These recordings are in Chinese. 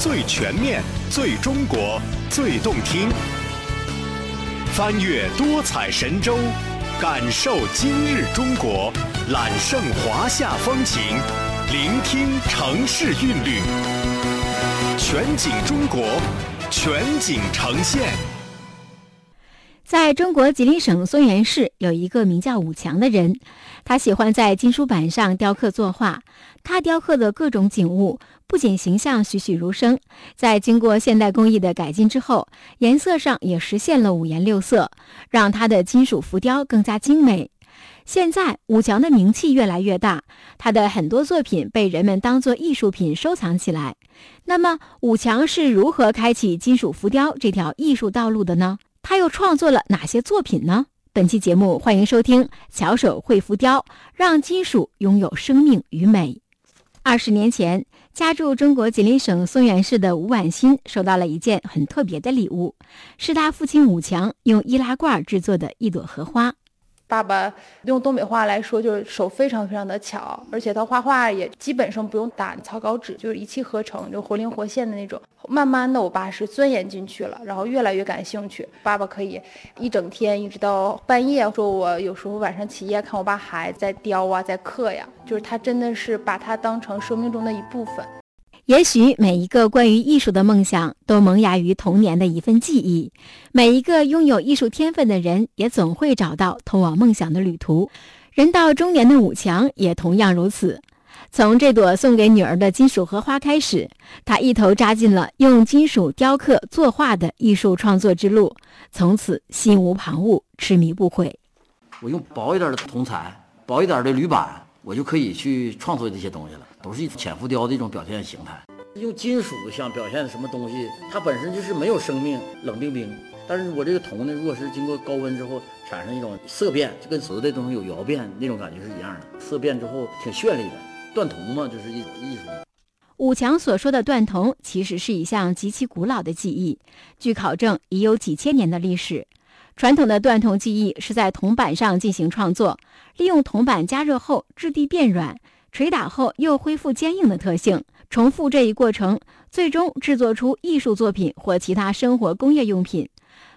最全面、最中国、最动听。翻越多彩神州，感受今日中国，揽胜华夏风情，聆听城市韵律。全景中国，全景呈现。在中国吉林省松原市有一个名叫武强的人，他喜欢在金属板上雕刻作画。他雕刻的各种景物不仅形象栩栩如生，在经过现代工艺的改进之后，颜色上也实现了五颜六色，让他的金属浮雕更加精美。现在武强的名气越来越大，他的很多作品被人们当作艺术品收藏起来。那么，武强是如何开启金属浮雕这条艺术道路的呢？他又创作了哪些作品呢？本期节目欢迎收听《巧手绘浮雕》，让金属拥有生命与美。二十年前，家住中国吉林省松原市的吴婉欣收到了一件很特别的礼物，是他父亲武强用易拉罐制作的一朵荷花。爸爸用东北话来说，就是手非常非常的巧，而且他画画也基本上不用打草稿纸，就是一气呵成，就活灵活现的那种。慢慢的，我爸是钻研进去了，然后越来越感兴趣。爸爸可以一整天一直到半夜，说我有时候晚上起夜看我爸还在雕啊，在刻呀，就是他真的是把它当成生命中的一部分。也许每一个关于艺术的梦想都萌芽于童年的一份记忆，每一个拥有艺术天分的人也总会找到通往梦想的旅途。人到中年的武强也同样如此。从这朵送给女儿的金属荷花开始，他一头扎进了用金属雕刻作画的艺术创作之路，从此心无旁骛，痴迷不悔。我用薄一点的铜材，薄一点的铝板，我就可以去创作这些东西了。都是一种浅浮雕的一种表现形态，用金属想表现什么东西，它本身就是没有生命，冷冰冰。但是我这个铜呢，如果是经过高温之后产生一种色变，就跟瓷的东西有窑变那种感觉是一样的，色变之后挺绚丽的。锻铜嘛，就是一种艺术。武强所说的锻铜，其实是一项极其古老的技艺，据考证已有几千年的历史。传统的锻铜技艺是在铜板上进行创作，利用铜板加热后质地变软。捶打后又恢复坚硬的特性，重复这一过程，最终制作出艺术作品或其他生活工业用品。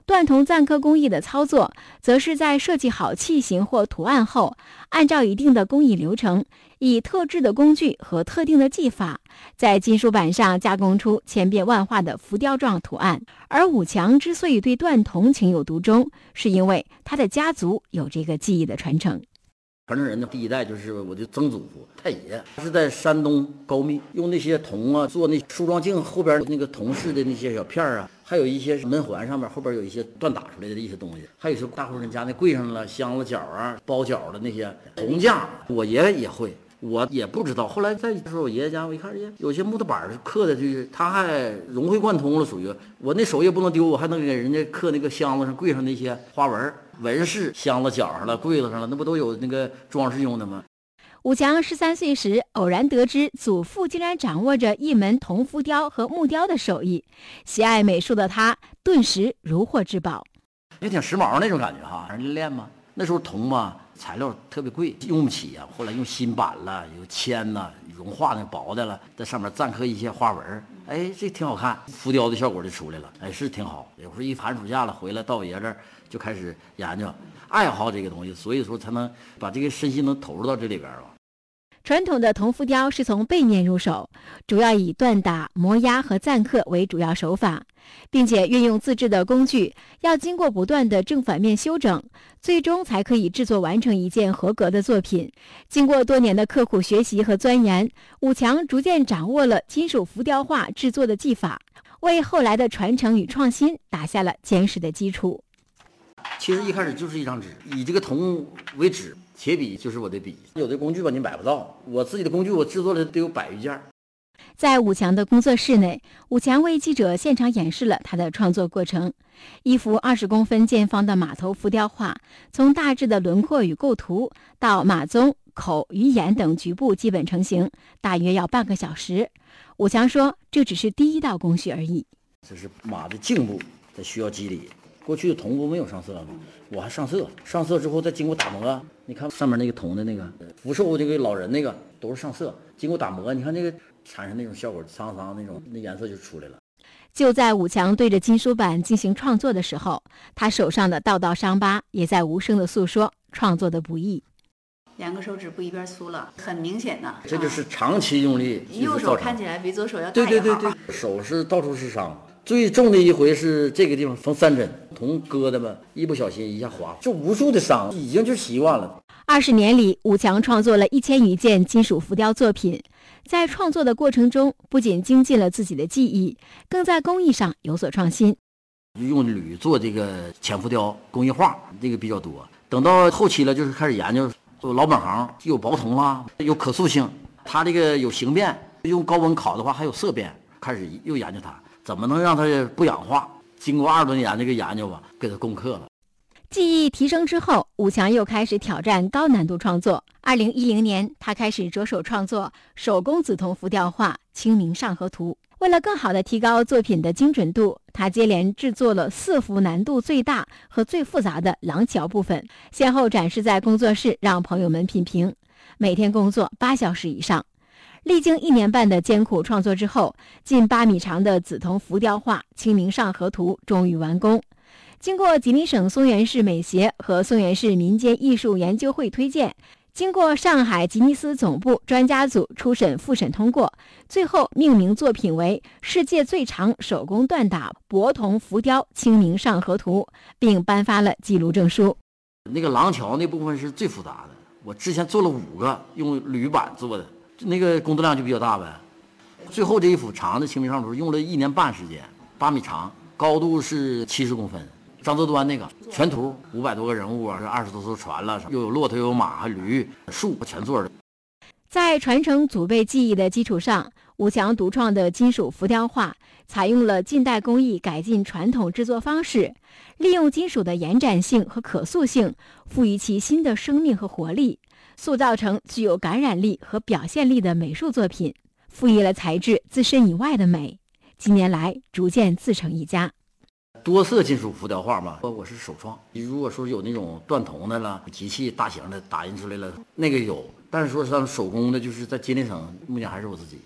锻铜錾刻工艺的操作，则是在设计好器型或图案后，按照一定的工艺流程，以特制的工具和特定的技法，在金属板上加工出千变万化的浮雕状图案。而武强之所以对锻铜情有独钟，是因为他的家族有这个技艺的传承。传承人的第一代就是我的曾祖父太爷，他是在山东高密用那些铜啊做那梳妆镜后边那个铜饰的那些小片儿啊，还有一些门环上面后边有一些锻打出来的一些东西，还有一些大户人家那柜上了箱子角啊、包角的那些铜匠，我爷爷也会。我也不知道，后来再说我爷爷家，我一看，耶，有些木头板刻的，就是他还融会贯通了，属于我那手艺不能丢，我还能给人家刻那个箱子上、柜上那些花纹纹饰，箱子角上了、柜子上了，那不都有那个装饰用的吗？武强十三岁时，偶然得知祖父竟然掌握着一门铜浮雕和木雕的手艺，喜爱美术的他顿时如获至宝，也挺时髦那种感觉哈，人练嘛，那时候铜嘛。材料特别贵，用不起呀。后来用新板了，有铅呐，融化那薄的了，在上面錾刻一些花纹哎，这挺好看，浮雕的效果就出来了。哎，是挺好。有时候一寒暑假了回来到我爷这儿就开始研究，爱好这个东西，所以说才能把这个身心能投入到这里边了。传统的铜浮雕是从背面入手，主要以锻打、磨压和錾刻为主要手法，并且运用自制的工具，要经过不断的正反面修整，最终才可以制作完成一件合格的作品。经过多年的刻苦学习和钻研，武强逐渐掌握了金属浮雕画制作的技法，为后来的传承与创新打下了坚实的基础。其实一开始就是一张纸，以这个铜为纸。铁笔就是我的笔，有的工具吧你买不到，我自己的工具我制作了得有百余件。在武强的工作室内，武强为记者现场演示了他的创作过程。一幅二十公分见方的马头浮雕画，从大致的轮廓与构图到马鬃、口与眼等局部基本成型，大约要半个小时。武强说：“这只是第一道工序而已。这是马的颈部，它需要肌理，过去的铜不没有上色吗？我还上色，上色之后再经过打磨，你看上面那个铜的那个福寿这个老人那个都是上色，经过打磨，你看那个产生那种效果，沧桑那种那颜色就出来了。就在武强对着金属板进行创作的时候，他手上的道道伤疤也在无声的诉说创作的不易。两个手指不一边粗了，很明显的。这就是长期用力。右手看起来比左手要大一对对对对，手是到处是伤。最重的一回是这个地方缝三针，铜疙瘩嘛，一不小心一下划，就无数的伤，已经就习惯了。二十年里，武强创作了一千余件金属浮雕作品，在创作的过程中，不仅精进了自己的技艺，更在工艺上有所创新。用铝做这个浅浮雕工艺画，这个比较多。等到后期了，就是开始研究做老本行，有薄铜啊，有可塑性，它这个有形变，用高温烤的话还有色变。开始又研究它。怎么能让它不氧化？经过二十多年这个研究吧，给他攻克了。技艺提升之后，武强又开始挑战高难度创作。二零一零年，他开始着手创作手工紫铜浮雕画《清明上河图》。为了更好地提高作品的精准度，他接连制作了四幅难度最大和最复杂的廊桥部分，先后展示在工作室，让朋友们品评。每天工作八小时以上。历经一年半的艰苦创作之后，近八米长的紫铜浮雕画《清明上河图》终于完工。经过吉林省松原市美协和松原市民间艺术研究会推荐，经过上海吉尼斯总部专家组初审复审通过，最后命名作品为“世界最长手工锻打薄铜浮雕清明上河图”，并颁发了记录证书。那个廊桥那部分是最复杂的，我之前做了五个，用铝板做的。那个工作量就比较大呗，最后这一幅长的清明上图用了一年半时间，八米长，高度是七十公分。张择端那个全图五百多个人物啊，是二十多艘船了，又有骆驼，又有马，还驴、树，全做的。在传承祖辈技艺的基础上，武强独创的金属浮雕画采用了近代工艺改进传统制作方式，利用金属的延展性和可塑性，赋予其新的生命和活力。塑造成具有感染力和表现力的美术作品，赋予了材质自身以外的美。近年来，逐渐自成一家。多色金属浮雕画嘛，我我是首创。如果说有那种断铜的了，机器大型的打印出来了，那个有。但是说像手工的，就是在吉林省，目前还是我自己。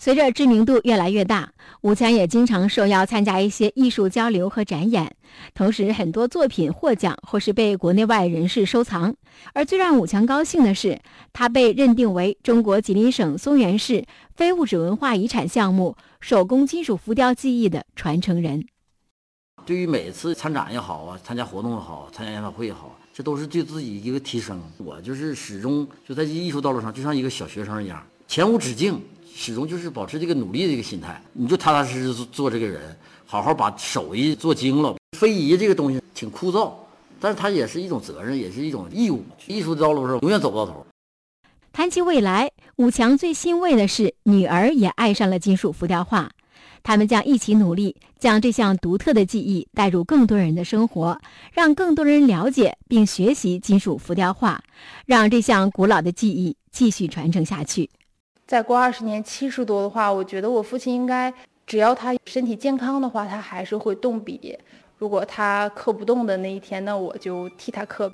随着知名度越来越大，武强也经常受邀参加一些艺术交流和展演，同时很多作品获奖或是被国内外人士收藏。而最让武强高兴的是，他被认定为中国吉林省松原市非物质文化遗产项目手工金属浮雕技艺的传承人。对于每次参展也好啊，参加活动也好，参加研讨会也好，这都是对自己一个提升。我就是始终就在艺术道路上，就像一个小学生一样，前无止境。始终就是保持这个努力的一个心态，你就踏踏实实做做这个人，好好把手艺做精了。非遗这个东西挺枯燥，但是它也是一种责任，也是一种义务。艺术的道路上永远走不到头。谈起未来，武强最欣慰的是女儿也爱上了金属浮雕画，他们将一起努力，将这项独特的技艺带入更多人的生活，让更多人了解并学习金属浮雕画，让这项古老的技艺继续传承下去。再过二十年，七十多的话，我觉得我父亲应该，只要他身体健康的话，他还是会动笔。如果他刻不动的那一天，那我就替他刻。